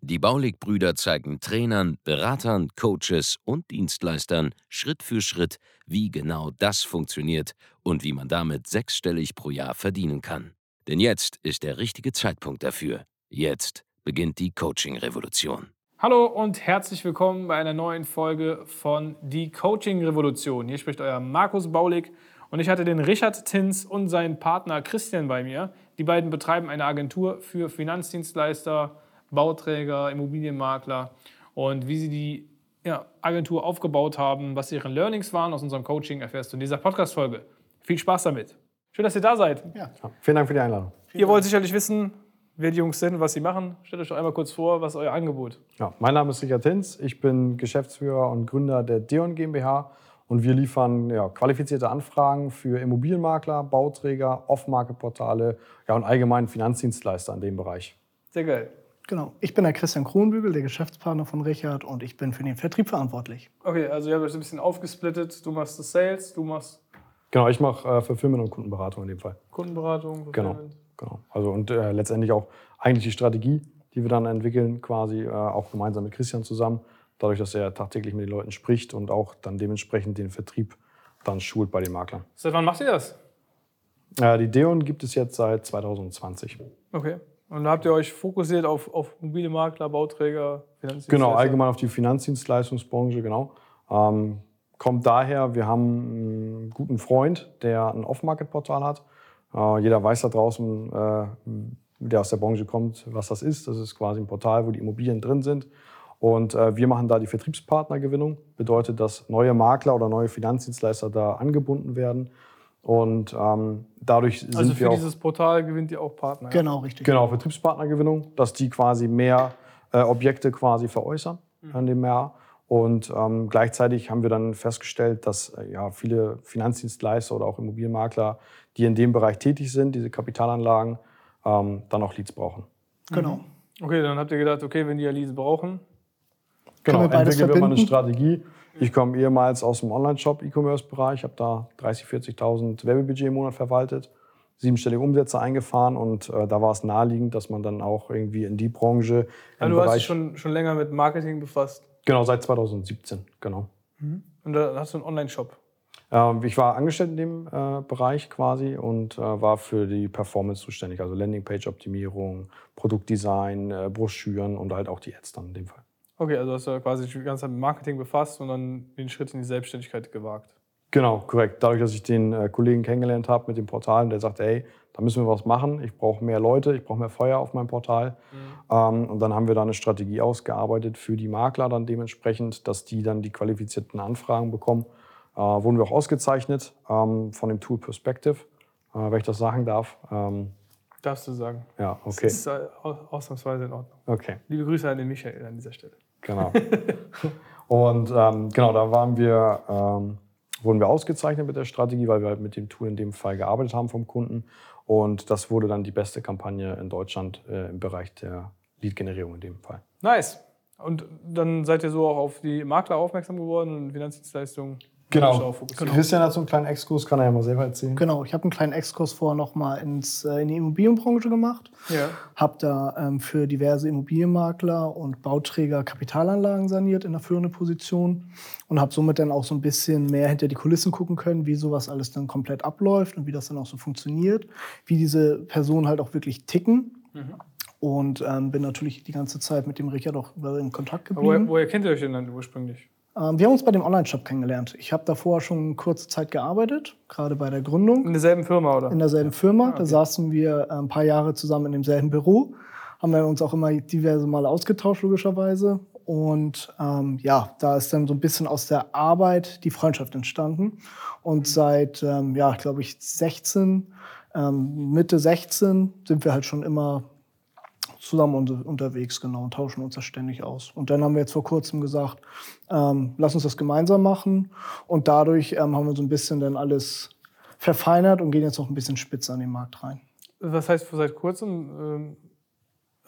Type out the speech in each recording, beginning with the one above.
Die Baulig-Brüder zeigen Trainern, Beratern, Coaches und Dienstleistern Schritt für Schritt, wie genau das funktioniert und wie man damit sechsstellig pro Jahr verdienen kann. Denn jetzt ist der richtige Zeitpunkt dafür. Jetzt beginnt die Coaching-Revolution. Hallo und herzlich willkommen bei einer neuen Folge von Die Coaching-Revolution. Hier spricht euer Markus Baulig und ich hatte den Richard Tins und seinen Partner Christian bei mir. Die beiden betreiben eine Agentur für Finanzdienstleister, Bauträger, Immobilienmakler und wie sie die ja, Agentur aufgebaut haben, was ihre Learnings waren aus unserem Coaching, erfährst du in dieser Podcast-Folge. Viel Spaß damit. Schön, dass ihr da seid. Ja, vielen Dank für die Einladung. Ihr wollt sicherlich wissen, wer die Jungs sind, was sie machen. Stellt euch doch einmal kurz vor, was ist euer Angebot? Ja, mein Name ist Richard Hinz. Ich bin Geschäftsführer und Gründer der Deon GmbH. Und wir liefern ja, qualifizierte Anfragen für Immobilienmakler, Bauträger, Off-Market-Portale ja, und allgemein Finanzdienstleister in dem Bereich. Sehr geil. Genau. Ich bin der Christian Kronbügel, der Geschäftspartner von Richard und ich bin für den Vertrieb verantwortlich. Okay, also ihr habt euch ein bisschen aufgesplittet. Du machst das Sales, du machst Genau, ich mache äh, Fulfillment und Kundenberatung in dem Fall. Kundenberatung, Genau, Fulfillment. genau. Also und äh, letztendlich auch eigentlich die Strategie, die wir dann entwickeln, quasi äh, auch gemeinsam mit Christian zusammen. Dadurch, dass er tagtäglich mit den Leuten spricht und auch dann dementsprechend den Vertrieb dann schult bei den Maklern. Seit wann macht ihr das? Äh, die Deon gibt es jetzt seit 2020. Okay. Und da habt ihr euch fokussiert auf, auf mobile Makler, Bauträger, Finanzdienstleister? Genau, allgemein auf die Finanzdienstleistungsbranche, genau. Ähm, kommt daher, wir haben einen guten Freund, der ein Off-Market-Portal hat. Äh, jeder weiß da draußen, äh, der aus der Branche kommt, was das ist. Das ist quasi ein Portal, wo die Immobilien drin sind. Und äh, wir machen da die Vertriebspartnergewinnung. Bedeutet, dass neue Makler oder neue Finanzdienstleister da angebunden werden. Und ähm, dadurch sind Also für wir auch dieses Portal gewinnt ihr auch Partner. ja? Genau, richtig. Genau, Vertriebspartnergewinnung, dass die quasi mehr äh, Objekte quasi veräußern an dem Jahr. Und ähm, gleichzeitig haben wir dann festgestellt, dass äh, ja, viele Finanzdienstleister oder auch Immobilienmakler, die in dem Bereich tätig sind, diese Kapitalanlagen, ähm, dann auch Leads brauchen. Genau. Okay, dann habt ihr gedacht, okay, wenn die ja Leads brauchen, Genau, entwickeln wir mal eine verbinden? Strategie. Ich komme ehemals aus dem Online-Shop-E-Commerce-Bereich, habe da 30.000, 40.000 Werbebudget im Monat verwaltet, siebenstellige Umsätze eingefahren und äh, da war es naheliegend, dass man dann auch irgendwie in die Branche, also du hast dich Bereich, schon, schon länger mit Marketing befasst. genau seit 2017, genau. Und da hast du einen Online-Shop. Ähm, ich war angestellt in dem äh, Bereich quasi und äh, war für die Performance zuständig, also Landingpage-Optimierung, Produktdesign, äh, Broschüren und halt auch die Ads dann in dem Fall. Okay, also hast du quasi die ganze Zeit mit Marketing befasst und dann den Schritt in die Selbstständigkeit gewagt. Genau, korrekt. Dadurch, dass ich den äh, Kollegen kennengelernt habe mit dem Portal, der sagte, ey, da müssen wir was machen. Ich brauche mehr Leute, ich brauche mehr Feuer auf meinem Portal. Ähm, und dann haben wir da eine Strategie ausgearbeitet für die Makler dann dementsprechend, dass die dann die qualifizierten Anfragen bekommen. Äh, wurden wir auch ausgezeichnet ähm, von dem Tool Perspective, äh, wenn ich das sagen darf. Ähm, Darfst du sagen. ja, Das okay. ist äh, au- ausnahmsweise in Ordnung. Okay. Liebe Grüße an den Michael an dieser Stelle. Genau. und ähm, genau, da waren wir, ähm, wurden wir ausgezeichnet mit der Strategie, weil wir halt mit dem Tool in dem Fall gearbeitet haben vom Kunden. Und das wurde dann die beste Kampagne in Deutschland äh, im Bereich der Lead-Generierung in dem Fall. Nice. Und dann seid ihr so auch auf die Makler aufmerksam geworden und Finanzdienstleistungen. Genau. Fokussiert. Christian hat so einen kleinen Exkurs, kann er ja mal selber erzählen. Genau, ich habe einen kleinen Exkurs vorher nochmal ins, äh, in die Immobilienbranche gemacht. Ja. Habe da ähm, für diverse Immobilienmakler und Bauträger Kapitalanlagen saniert in der führenden Position und habe somit dann auch so ein bisschen mehr hinter die Kulissen gucken können, wie sowas alles dann komplett abläuft und wie das dann auch so funktioniert, wie diese Personen halt auch wirklich ticken. Und ähm, bin natürlich die ganze Zeit mit dem Richard auch in Kontakt Woher, geblieben. woher kennt ihr euch denn dann ursprünglich? Ähm, wir haben uns bei dem Online-Shop kennengelernt. Ich habe davor schon kurze Zeit gearbeitet, gerade bei der Gründung In derselben Firma, oder? in derselben Firma. Ah, okay. Da saßen wir äh, ein paar Jahre zusammen in demselben Büro, haben wir uns auch immer diverse Male ausgetauscht, logischerweise. Und ähm, ja, da ist dann so ein bisschen aus der Arbeit die Freundschaft entstanden. Und seit, ähm, ja, glaube ich, 16, ähm, Mitte 16 sind wir halt schon immer zusammen unter, unterwegs, genau, und tauschen uns das ständig aus. Und dann haben wir jetzt vor kurzem gesagt, ähm, lass uns das gemeinsam machen. Und dadurch ähm, haben wir so ein bisschen dann alles verfeinert und gehen jetzt noch ein bisschen spitzer an den Markt rein. Was heißt seit kurzem?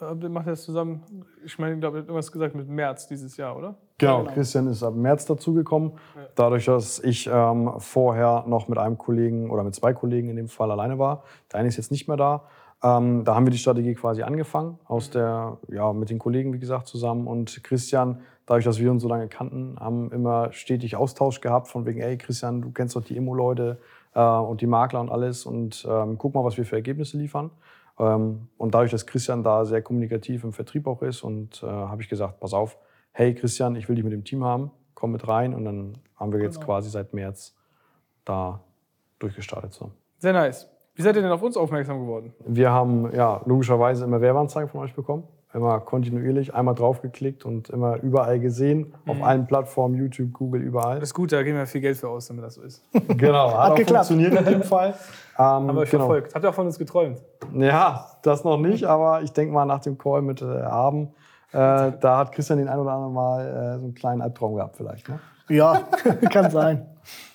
Ähm, macht ihr das zusammen? Ich meine, ich glaube, ihr habt irgendwas gesagt mit März dieses Jahr, oder? Genau, Christian ist ab März dazugekommen. Dadurch, dass ich ähm, vorher noch mit einem Kollegen oder mit zwei Kollegen in dem Fall alleine war. Der eine ist jetzt nicht mehr da. Ähm, da haben wir die Strategie quasi angefangen, aus der, ja, mit den Kollegen, wie gesagt, zusammen. Und Christian, dadurch, dass wir uns so lange kannten, haben immer stetig Austausch gehabt von wegen, ey Christian, du kennst doch die Immo-Leute äh, und die Makler und alles und ähm, guck mal, was wir für Ergebnisse liefern. Ähm, und dadurch, dass Christian da sehr kommunikativ im Vertrieb auch ist, und äh, habe ich gesagt, pass auf, hey Christian, ich will dich mit dem Team haben, komm mit rein. Und dann haben wir jetzt Genau. quasi seit März da durchgestartet. So. Sehr nice. Wie seid ihr denn auf uns aufmerksam geworden? Wir haben ja logischerweise immer Werbeanzeigen von euch bekommen. Immer kontinuierlich, einmal draufgeklickt und immer überall gesehen. Auf allen Plattformen, YouTube, Google, überall. Das ist gut, da geben wir viel Geld für aus, damit das so ist. Genau, hat, auch geklappt. funktioniert in dem Fall. Ähm, Haben wir euch genau. verfolgt. Habt ihr auch von uns geträumt? Ja, das noch nicht, aber ich denke mal nach dem Call mit äh, Abend, äh, da hat Christian den ein oder anderen Mal äh, so einen kleinen Albtraum gehabt vielleicht. Ne? Ja, kann sein.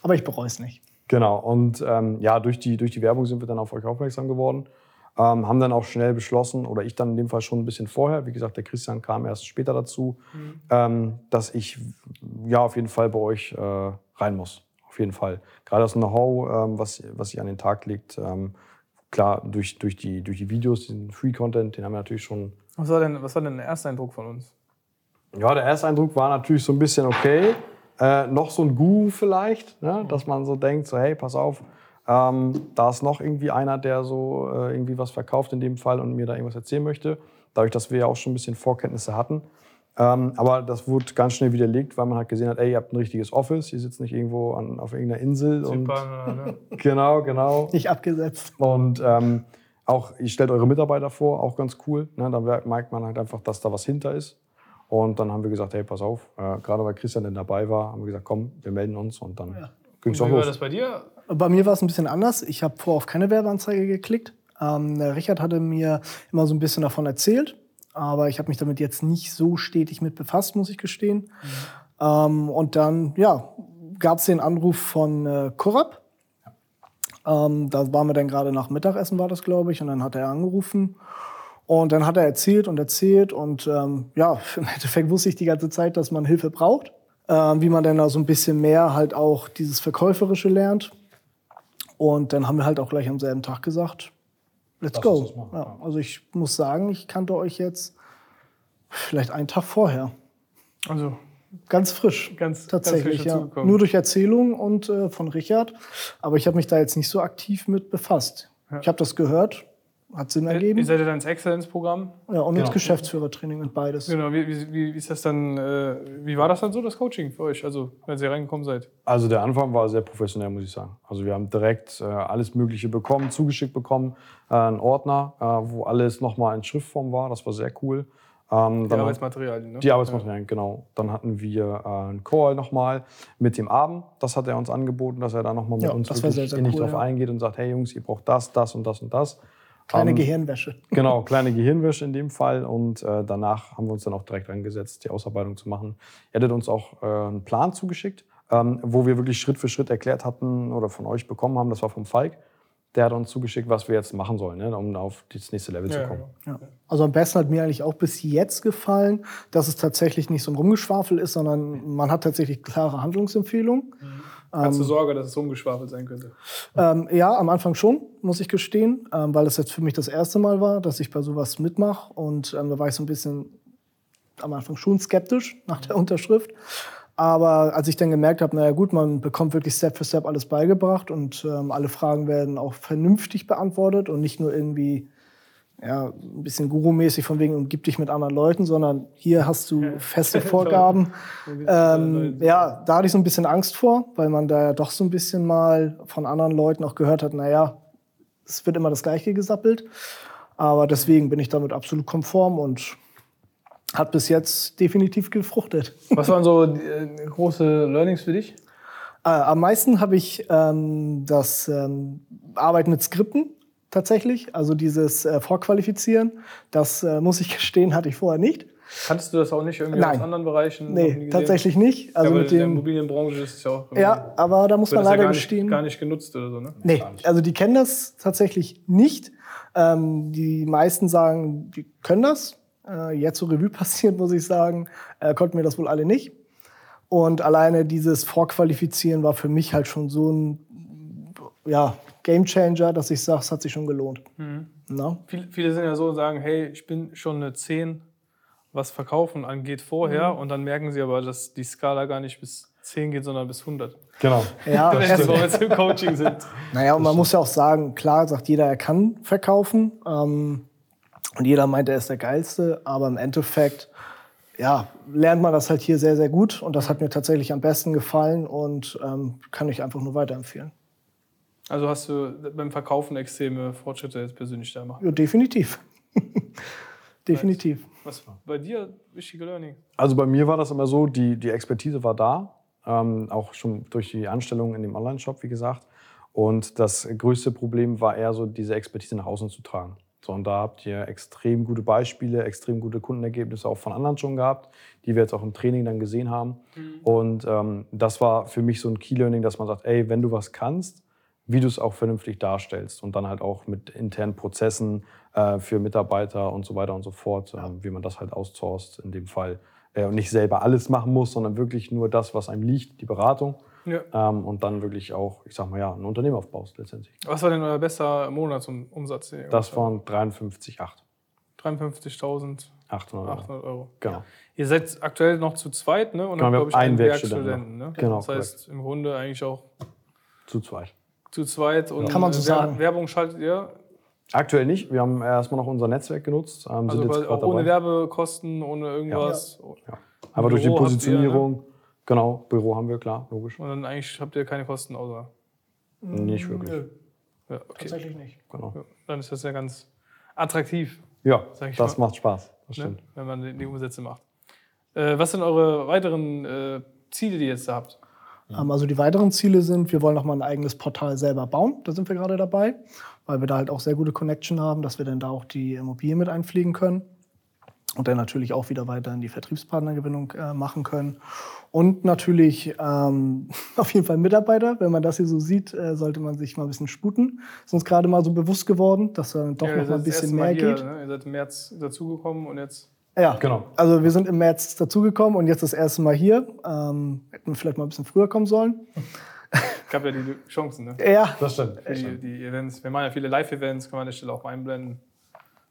Aber ich bereue es nicht. Genau, und ähm, ja, durch die, durch die Werbung sind wir dann auf euch aufmerksam geworden. Ähm, haben dann auch schnell beschlossen, oder ich dann in dem Fall schon ein bisschen vorher, wie gesagt, der Christian kam erst später dazu, ähm, dass ich ja auf jeden Fall bei euch äh, rein muss. Auf jeden Fall. Gerade das Know-how, ähm, was, was ihr an den Tag legt, ähm, klar, durch, durch, die, durch die Videos, den Free-Content, den haben wir natürlich schon Was war denn, was war denn der erste Eindruck von uns? Ja, der erste Eindruck war natürlich so ein bisschen okay. Äh, noch so ein Guru vielleicht, ne? dass man so denkt, so hey, pass auf, ähm, da ist noch irgendwie einer, der so äh, irgendwie was verkauft in dem Fall und mir da irgendwas erzählen möchte. Dadurch, dass wir ja auch schon ein bisschen Vorkenntnisse hatten. Ähm, aber das wurde ganz schnell widerlegt, weil man halt gesehen hat, ey, ihr habt ein richtiges Office, ihr sitzt nicht irgendwo an, auf irgendeiner Insel. Und, Super, ne? genau, genau. Nicht abgesetzt. Und ähm, auch, ihr stellt eure Mitarbeiter vor, auch ganz cool. Ne? Da merkt man halt einfach, dass da was hinter ist. Und dann haben wir gesagt, hey, pass auf, äh, gerade weil Christian denn dabei war, haben wir gesagt, komm, wir melden uns und dann ging es Wie auch war los. das bei dir? Bei mir war es ein bisschen anders. Ich habe vorher auf keine Werbeanzeige geklickt. Ähm, der Richard hatte mir immer so ein bisschen davon erzählt, aber ich habe mich damit jetzt nicht so stetig mit befasst, muss ich gestehen. Ähm, und dann, ja, gab es den Anruf von äh, Korab. Ähm, da waren wir dann gerade nach Mittagessen, war das, glaube ich, und dann hat er angerufen. Und dann hat er erzählt und erzählt und ähm, ja, im Endeffekt wusste ich die ganze Zeit, dass man Hilfe braucht, ähm, wie man dann da so ein bisschen mehr halt auch dieses Verkäuferische lernt. Und dann haben wir halt auch gleich am selben Tag gesagt, let's Lass go. Ja, also ich muss sagen, ich kannte euch jetzt vielleicht einen Tag vorher. Also Ganz frisch. ganz Tatsächlich, ganz frisch ja. Nur durch Erzählungen und äh, von Richard. Aber ich habe mich da jetzt nicht so aktiv mit befasst. Ich habe das gehört, hat Sinn Ihr ergeben. seid ja dann ins Exzellenzprogramm. Ja, und ins Genau. Geschäftsführertraining und beides. Genau, wie, wie, wie ist das dann, äh, wie war das dann so, das Coaching für euch? Also, als ihr reingekommen seid? Also der Anfang war sehr professionell, muss ich sagen. Also wir haben direkt äh, alles Mögliche bekommen, zugeschickt bekommen, äh, einen Ordner, äh, wo alles nochmal in Schriftform war. Das war sehr cool. Ähm, Die Arbeitsmaterialien, ne? Die Arbeitsmaterialien, genau. Dann hatten wir äh, einen Call nochmal mit dem Abend. Das hat er uns angeboten, dass er da nochmal mit Ja, uns war sehr, sehr cool, drauf ja. eingeht und sagt, hey Jungs, ihr braucht das, das und das und das. Kleine Ähm, Gehirnwäsche. Genau, kleine Gehirnwäsche in dem Fall. Und äh, danach haben wir uns dann auch direkt angesetzt, die Ausarbeitung zu machen. Er hat uns auch äh, einen Plan zugeschickt, ähm, wo wir wirklich Schritt für Schritt erklärt hatten oder von euch bekommen haben. Das war vom Falk. Der hat uns zugeschickt, was wir jetzt machen sollen, ne, um auf das nächste Level zu Ja, kommen. genau. Ja. Also am besten hat mir eigentlich auch bis jetzt gefallen, dass es tatsächlich nicht so ein Rumgeschwafel ist, sondern man hat tatsächlich klare Handlungsempfehlungen. Hast du Sorge, dass es rumgeschwafelt sein könnte? Ähm, ja, am Anfang schon, muss ich gestehen, ähm, weil das jetzt für mich das erste Mal war, dass ich bei sowas mitmache. Und ähm, da war ich so ein bisschen am Anfang schon skeptisch nach der Unterschrift. Aber als ich dann gemerkt habe, naja gut, man bekommt wirklich Step für Step alles beigebracht und ähm, alle Fragen werden auch vernünftig beantwortet und nicht nur irgendwie ja, ein bisschen Guru-mäßig von wegen umgib dich mit anderen Leuten, sondern hier hast du feste Vorgaben. Ähm, ja, da hatte ich so ein bisschen Angst vor, weil man da ja doch so ein bisschen mal von anderen Leuten auch gehört hat, naja, es wird immer das Gleiche gesappelt. Aber deswegen bin ich damit absolut konform und hat bis jetzt definitiv gefruchtet. Was waren so äh, große Learnings für dich? Äh, am meisten habe ich ähm, das ähm, Arbeiten mit Skripten tatsächlich, also dieses äh, Vorqualifizieren. Das äh, muss ich gestehen, hatte ich vorher nicht. Kanntest du das auch nicht irgendwie Nein. aus anderen Bereichen? Nee, tatsächlich nicht. Also ja, mit in der Immobilienbranche ist es ja auch. ja, aber da muss man das ja leider gar nicht, gestehen. gar nicht genutzt oder so, ne? Nee, also die kennen das tatsächlich nicht. Ähm, die meisten sagen, die können das. Äh, jetzt so Revue passiert, muss ich sagen, äh, konnten wir das wohl alle nicht. Und alleine dieses Vorqualifizieren war für mich halt schon so ein ja, Gamechanger, dass ich sage, es hat sich schon gelohnt. Na? Viele, viele sind ja so und sagen, hey, ich bin schon eine 10, was Verkaufen angeht, vorher. Mhm. Und dann merken sie aber, dass die Skala gar nicht bis 10 geht, sondern bis 100. Genau. Ja, Wenn sie jetzt im Coaching sind. Naja, und man muss ja auch sagen, klar sagt jeder, er kann verkaufen. Ähm, und jeder meint, er ist der Geilste. Aber im Endeffekt, ja, lernt man das halt hier sehr, sehr gut. Und das hat mir tatsächlich am besten gefallen und ähm, kann ich einfach nur weiterempfehlen. Also hast du beim Verkaufen extreme Fortschritte jetzt persönlich da gemacht. Ja, definitiv. definitiv. Was bei dir wichtige Learning? Also bei mir war das immer so, die, die Expertise war da, ähm, auch schon durch die Anstellung in dem Online-Shop, wie gesagt. Und das größte Problem war eher so, diese Expertise nach außen zu tragen. So, und da habt ihr extrem gute Beispiele, extrem gute Kundenergebnisse auch von anderen schon gehabt, die wir jetzt auch im Training dann gesehen haben. Und ähm, das war für mich so ein Key-Learning, dass man sagt, ey, wenn du was kannst, wie du es auch vernünftig darstellst und dann halt auch mit internen Prozessen äh, für Mitarbeiter und so weiter und so fort, ähm, wie man das halt outsourced in dem Fall äh, und nicht selber alles machen muss, sondern wirklich nur das, was einem liegt, die Beratung Ja. ähm, und dann wirklich auch, ich sag mal ja, ein Unternehmen aufbaust letztendlich. Was war denn euer bester Monatsumsatz? ihr Das waren 53,800 habt? 53.800 Euro. Euro. Genau. Ihr seid aktuell noch zu zweit, ne? Und Genau, wir glaube ich, einen Werkstudenten ne? Genau, Das heißt, im Grunde eigentlich auch Zu zweit. Zu zweit. Und Kann man so äh, sagen. Werbung schaltet ihr? Aktuell nicht. Wir haben erstmal noch unser Netzwerk genutzt. Ähm, Also auch ohne dabei. Werbkosten, ohne irgendwas. Ja. Aber durch die habt ihr, Positionierung, genau, Büro haben wir, klar, logisch. Und dann eigentlich habt ihr keine Kosten außer. Nicht wirklich. Ja, okay. Tatsächlich nicht. Genau. Ja, dann ist das ja ganz attraktiv, Ja, Sag ich das mal. macht Spaß. Das ne? stimmt. wenn man die, die Umsätze macht. Äh, was sind eure weiteren äh, Ziele, die ihr jetzt da habt? Ähm, also die weiteren Ziele sind, wir wollen noch mal ein eigenes Portal selber bauen. Da sind wir gerade dabei, weil wir da halt auch sehr gute Connection haben, dass wir dann da auch die Immobilien mit einpflegen können. Und dann natürlich auch wieder weiter in die Vertriebspartnergewinnung äh, machen können. Und natürlich ähm, auf jeden Fall Mitarbeiter. Wenn man das hier so sieht, äh, sollte man sich mal ein bisschen sputen. Ist uns gerade mal so bewusst geworden, dass da doch Ja, noch mal ein bisschen Mal mehr hier, geht. Ne? Ihr seid im März dazugekommen und jetzt. Ja, Genau. Also wir sind im März dazugekommen und jetzt das erste Mal hier. Ähm, hätten wir vielleicht mal ein bisschen früher kommen sollen. gab ja die Chancen, ne? Ja, Das stimmt. Die, die Events. Wir machen ja viele Live-Events, kann man an der Stelle auch mal einblenden.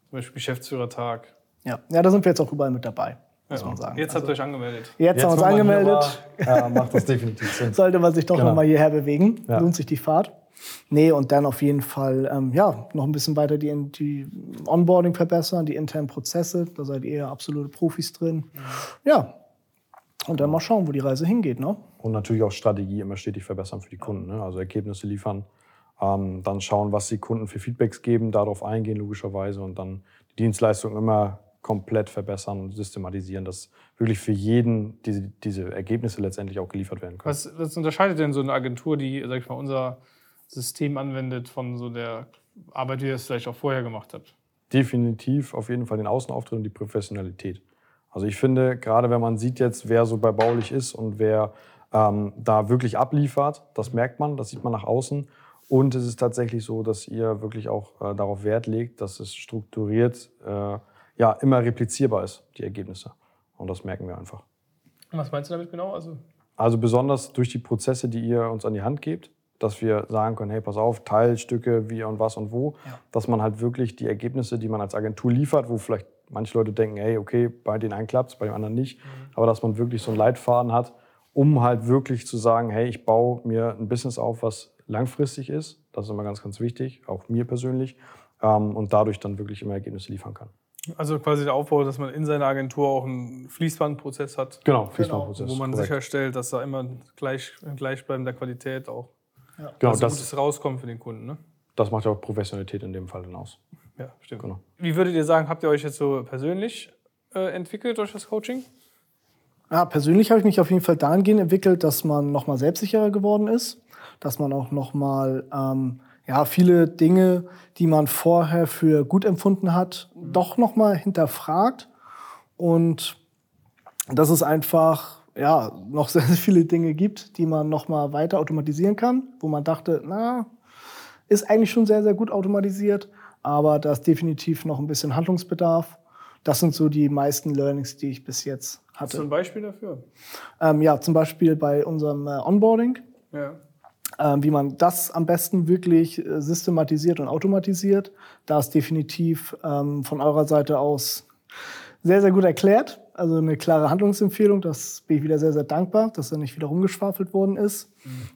Zum Beispiel Geschäftsführertag. ja. ja, da sind wir jetzt auch überall mit dabei, muss Ja. man sagen. Jetzt habt ihr euch angemeldet. Jetzt, haben wir uns angemeldet. war, ja, macht das definitiv Sinn. Sollte man sich doch Genau. noch mal hierher bewegen. Ja. Lohnt sich die Fahrt. Nee, und dann auf jeden Fall ähm, ja, noch ein bisschen weiter die, die Onboarding verbessern, die internen Prozesse. Da seid ihr ja absolute Profis drin. Ja. Und dann mal schauen, wo die Reise hingeht. Ne? Und natürlich auch Strategie immer stetig verbessern für die Kunden. Ne? Also Ergebnisse liefern, ähm, dann schauen, was die Kunden für Feedbacks geben, darauf eingehen logischerweise und dann die Dienstleistung immer komplett verbessern und systematisieren, dass wirklich für jeden diese, diese Ergebnisse letztendlich auch geliefert werden können. Was, was unterscheidet denn so eine Agentur, die, sag ich mal, unser System anwendet, von so der Arbeit, wie ihr es vielleicht auch vorher gemacht habt? definitiv auf jeden Fall den Außenauftritt und die Professionalität. Also ich finde, gerade wenn man sieht jetzt, wer so bei Baulich ist und wer ähm, da wirklich abliefert, das merkt man, das sieht man nach außen. Und es ist tatsächlich so, dass ihr wirklich auch äh, darauf Wert legt, dass es strukturiert äh, ja, immer replizierbar ist, die Ergebnisse. Und das merken wir einfach. Was meinst du damit genau? Also, Also besonders durch die Prozesse, die ihr uns an die Hand gebt, dass wir sagen können, hey, pass auf, Teilstücke, wie und was und wo, dass man halt wirklich die Ergebnisse, die man als Agentur liefert, wo vielleicht manche Leute denken, hey, okay, bei den einen klappt bei dem anderen nicht, aber dass man wirklich so einen Leitfaden hat, um halt wirklich zu sagen, hey, ich baue mir ein Business auf, was langfristig ist, das ist immer ganz, ganz wichtig, auch mir persönlich, ähm, und dadurch dann wirklich immer Ergebnisse liefern kann. also quasi der Aufbau, dass man in seiner Agentur auch einen Fließbandprozess hat, Genau, Fließbandprozess. wo man korrekt. sicherstellt, dass da immer gleich, gleichbleibender Qualität auch genau, also das, Gutes rauskommt für den Kunden. Ne? das macht ja auch Professionalität in dem Fall dann aus. Ja, stimmt. Genau. Wie würdet ihr sagen, habt ihr euch jetzt so persönlich äh, entwickelt durch das Coaching? Ja, persönlich habe ich mich auf jeden Fall dahingehend entwickelt, dass man noch mal selbstsicherer geworden ist, dass man auch noch mal ähm, ja, viele Dinge, die man vorher für gut empfunden hat, doch noch mal hinterfragt und dass es einfach ja, noch sehr, sehr viele Dinge gibt, die man noch mal weiter automatisieren kann, wo man dachte, na, ist eigentlich schon sehr, sehr gut automatisiert, aber da ist definitiv noch ein bisschen Handlungsbedarf. Das sind so die meisten Learnings, die ich bis jetzt hatte. Hast du ein Beispiel dafür? Ähm, ja, zum Beispiel bei unserem äh, Onboarding, Ja. ähm, wie man das am besten wirklich äh, systematisiert und automatisiert. Da ist definitiv ähm, von eurer Seite aus sehr, sehr gut erklärt. Also eine klare Handlungsempfehlung. Das bin ich wieder sehr, sehr dankbar, dass da nicht wieder rumgeschwafelt worden ist.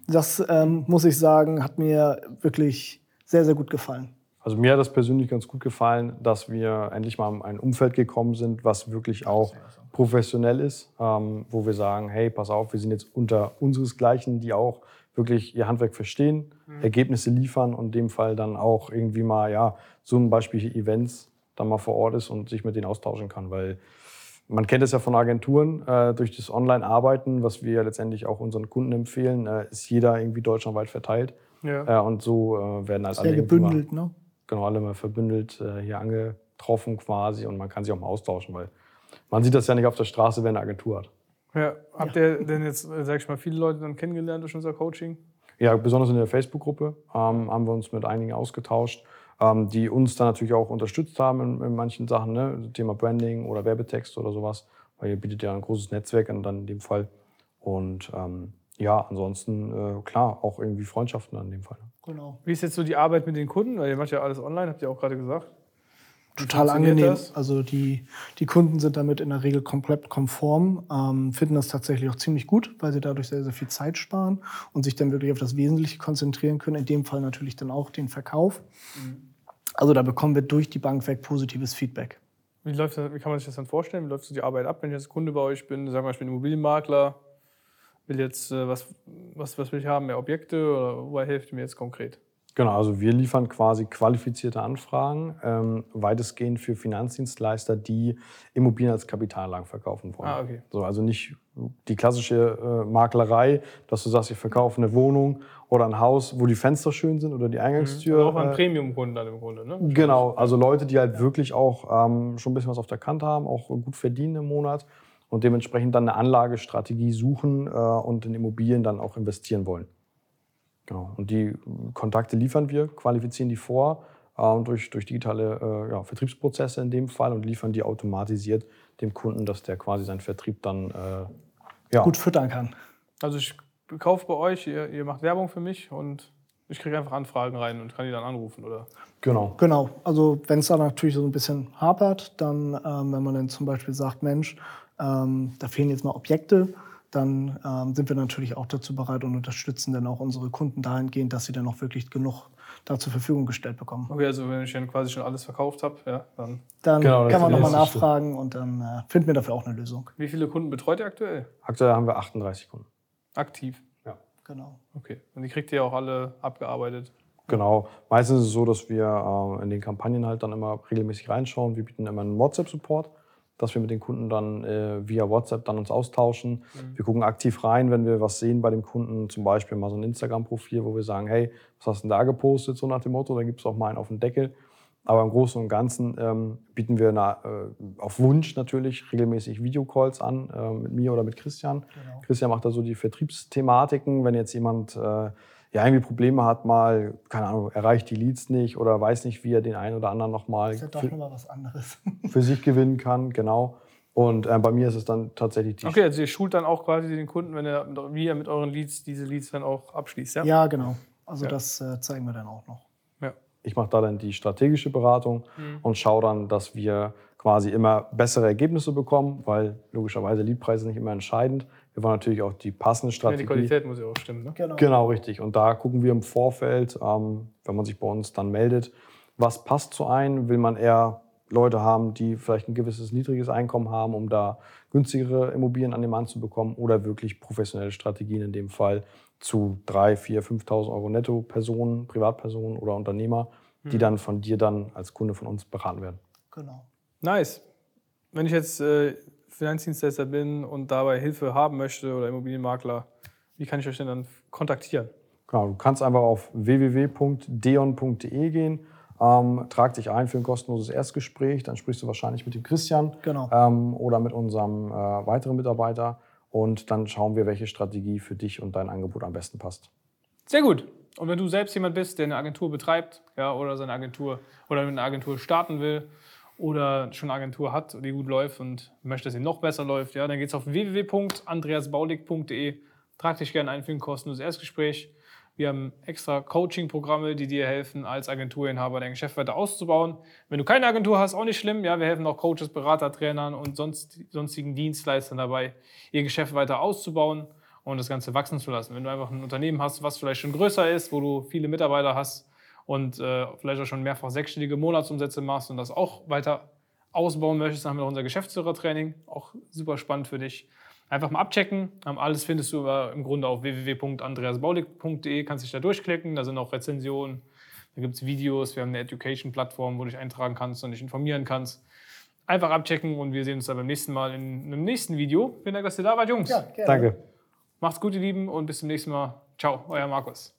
Das ähm, muss ich sagen, hat mir wirklich sehr, sehr gut gefallen. Also mir hat das persönlich ganz gut gefallen, dass wir endlich mal in ein Umfeld gekommen sind, was wirklich auch professionell ist, ähm, wo wir sagen, hey, pass auf, wir sind jetzt unter unseresgleichen, die auch wirklich ihr Handwerk verstehen, Ergebnisse liefern und in dem Fall dann auch irgendwie mal, ja, so ein Beispiel Events dann mal vor Ort ist und sich mit denen austauschen kann, weil man kennt es ja von Agenturen, äh, durch das Online-Arbeiten, was wir letztendlich auch unseren Kunden empfehlen, äh, ist jeder irgendwie deutschlandweit verteilt. Ja. Äh, und so äh, werden halt Sehr alle mal- gebündelt, ne? genau, alle mal verbündelt äh, hier angetroffen quasi und man kann sich auch mal austauschen, weil man sieht das ja nicht auf der Straße, wenn eine Agentur hat. ja. Habt ihr denn jetzt, sag ich mal, viele Leute dann kennengelernt durch unser Coaching? Ja, besonders in der Facebook-Gruppe ähm, haben wir uns mit einigen ausgetauscht, ähm, die uns dann natürlich auch unterstützt haben in, in manchen Sachen, ne? Thema Branding oder Werbetext oder sowas, weil ihr bietet ja ein großes Netzwerk an dann in dem Fall. Und ähm, ja, ansonsten äh, klar, auch irgendwie Freundschaften an dem Fall. Genau. Wie ist jetzt so die Arbeit mit den Kunden? Weil ihr macht ja alles online, habt ihr auch gerade gesagt. Total angenehm. das? Also die, die Kunden sind damit in der Regel komplett konform, ähm, finden das tatsächlich auch ziemlich gut, weil sie dadurch sehr, sehr viel Zeit sparen und sich dann wirklich auf das Wesentliche konzentrieren können. In dem Fall natürlich dann auch den Verkauf. Also da bekommen wir durch die Bank weg positives Feedback. Wie, läuft das, wie kann man sich das dann vorstellen? Wie läuft so die Arbeit ab, wenn ich jetzt Kunde bei euch bin? Sagen wir mal, ich bin Immobilienmakler, will jetzt, äh, was, was, was will ich haben? Mehr Objekte oder wobei helft ihr mir jetzt konkret? Genau, also wir liefern quasi qualifizierte Anfragen, ähm, weitestgehend für Finanzdienstleister, die Immobilien als Kapitalanlage verkaufen wollen. Ah, okay. So, also nicht die klassische äh, Maklerei, dass du sagst, ich verkaufe eine Wohnung oder ein Haus, wo die Fenster schön sind oder die Eingangstür. Also auch an äh, Premium-Kunden dann im Grunde, ne? Genau, also Leute, die halt wirklich auch ähm, schon ein bisschen was auf der Kante haben, auch gut verdienen im Monat und dementsprechend dann eine Anlagestrategie suchen äh, und in Immobilien dann auch investieren wollen. Genau. Und die Kontakte liefern wir, qualifizieren die vor äh, durch, durch digitale äh, ja, Vertriebsprozesse in dem Fall und liefern die automatisiert dem Kunden, dass der quasi seinen Vertrieb dann äh, ja, Gut füttern kann. Also ich kaufe bei euch, ihr, ihr macht Werbung für mich und ich kriege einfach Anfragen rein und kann die dann anrufen, oder? genau. Genau, also wenn es da natürlich so ein bisschen hapert, dann, ähm, wenn man dann zum Beispiel sagt, Mensch, ähm, da fehlen jetzt mal Objekte, dann ähm, sind wir natürlich auch dazu bereit und unterstützen dann auch unsere Kunden dahingehend, dass sie dann auch wirklich genug da zur Verfügung gestellt bekommen. Okay, also wenn ich dann quasi schon alles verkauft habe, ja, dann. Dann Genau, kann man nochmal nachfragen und dann äh, finden wir dafür auch eine Lösung. Wie viele Kunden betreut ihr aktuell? Aktuell haben wir 38 Kunden. Aktiv. Genau. Okay. Und die kriegt ihr auch alle abgearbeitet. Genau. Meistens ist es so, dass wir äh, in den Kampagnen halt dann immer regelmäßig reinschauen. Wir bieten immer einen WhatsApp-Support, dass wir mit den Kunden dann äh, via WhatsApp dann uns austauschen. Wir gucken aktiv rein, wenn wir was sehen bei dem Kunden, zum Beispiel mal so ein Instagram-Profil, wo wir sagen, hey, was hast du denn da gepostet, so nach dem Motto, dann gibt es auch mal einen auf den Deckel. Aber im Großen und Ganzen ähm, bieten wir na, äh, auf Wunsch natürlich regelmäßig Videocalls an, äh, mit mir oder mit Christian. Christian macht da so die Vertriebsthematiken, wenn jetzt jemand äh, ja irgendwie Probleme hat, mal, keine Ahnung, erreicht die Leads nicht oder weiß nicht, wie er den einen oder anderen nochmal Ist ja doch für, nochmal was anderes. für sich gewinnen kann, genau. Und äh, bei mir ist es dann tatsächlich die Okay, also ihr schult dann auch quasi den Kunden, wenn er, wie er mit euren Leads diese Leads dann auch abschließt, ja? ja, genau. Also Ja. das äh, zeigen wir dann auch noch. Ja. Ich mache da dann die strategische Beratung Mhm. und schaue dann, dass wir quasi immer bessere Ergebnisse bekommen, weil logischerweise Leadpreis ist nicht immer entscheidend. Wir wollen natürlich auch die passende Ja, Strategie. die Qualität muss ja auch stimmen, ne? Genau. Genau, richtig. Und da gucken wir im Vorfeld, ähm, wenn man sich bei uns dann meldet, was passt zu einem? Will man eher Leute haben, die vielleicht ein gewisses niedriges Einkommen haben, um da günstigere Immobilien an den Mann zu bekommen oder wirklich professionelle Strategien in dem Fall zu 3, 4, 5.000 Euro netto Personen, Privatpersonen oder Unternehmer, die dann von dir dann als Kunde von uns beraten werden. genau. Nice. Wenn ich jetzt äh, Finanzdienstleister bin und dabei Hilfe haben möchte oder Immobilienmakler, wie kann ich euch denn dann kontaktieren? Genau, du kannst einfach auf www.deon.de gehen. Ähm, trag dich ein für ein kostenloses Erstgespräch, dann sprichst du wahrscheinlich mit dem Christian Genau. ähm, oder mit unserem äh, weiteren Mitarbeiter und dann schauen wir, welche Strategie für dich und dein Angebot am besten passt. Sehr gut. Und wenn du selbst jemand bist, der eine Agentur betreibt, ja, oder seine Agentur oder eine Agentur starten will oder schon eine Agentur hat, die gut läuft und möchte, dass sie noch besser läuft, ja, dann geht's auf www.andreasbaulig.de. Trag dich gerne ein für ein kostenloses Erstgespräch. Wir haben extra Coaching-Programme, die dir helfen, als Agenturinhaber dein Geschäft weiter auszubauen. Wenn du keine Agentur hast, auch nicht schlimm. Ja, wir helfen auch Coaches, Berater, Trainern und sonst, sonstigen Dienstleistern dabei, ihr Geschäft weiter auszubauen und das Ganze wachsen zu lassen. Wenn du einfach ein Unternehmen hast, was vielleicht schon größer ist, wo du viele Mitarbeiter hast und äh, vielleicht auch schon mehrfach sechsstellige Monatsumsätze machst und das auch weiter ausbauen möchtest, dann haben wir noch unser Geschäftsführertraining, auch super spannend für dich. Einfach mal abchecken. Ähm, Alles findest du aber im Grunde auf www.andreasbaulig.de, kannst dich da durchklicken, da sind auch Rezensionen, da gibt es Videos, wir haben eine Education-Plattform, wo du dich eintragen kannst und dich informieren kannst. Einfach abchecken und wir sehen uns dann beim nächsten Mal in einem nächsten Video. Vielen Dank, dass ihr da wart, Jungs. Ja, gerne. Danke. Macht's gut, ihr Lieben, und bis zum nächsten Mal. Ciao, euer Markus.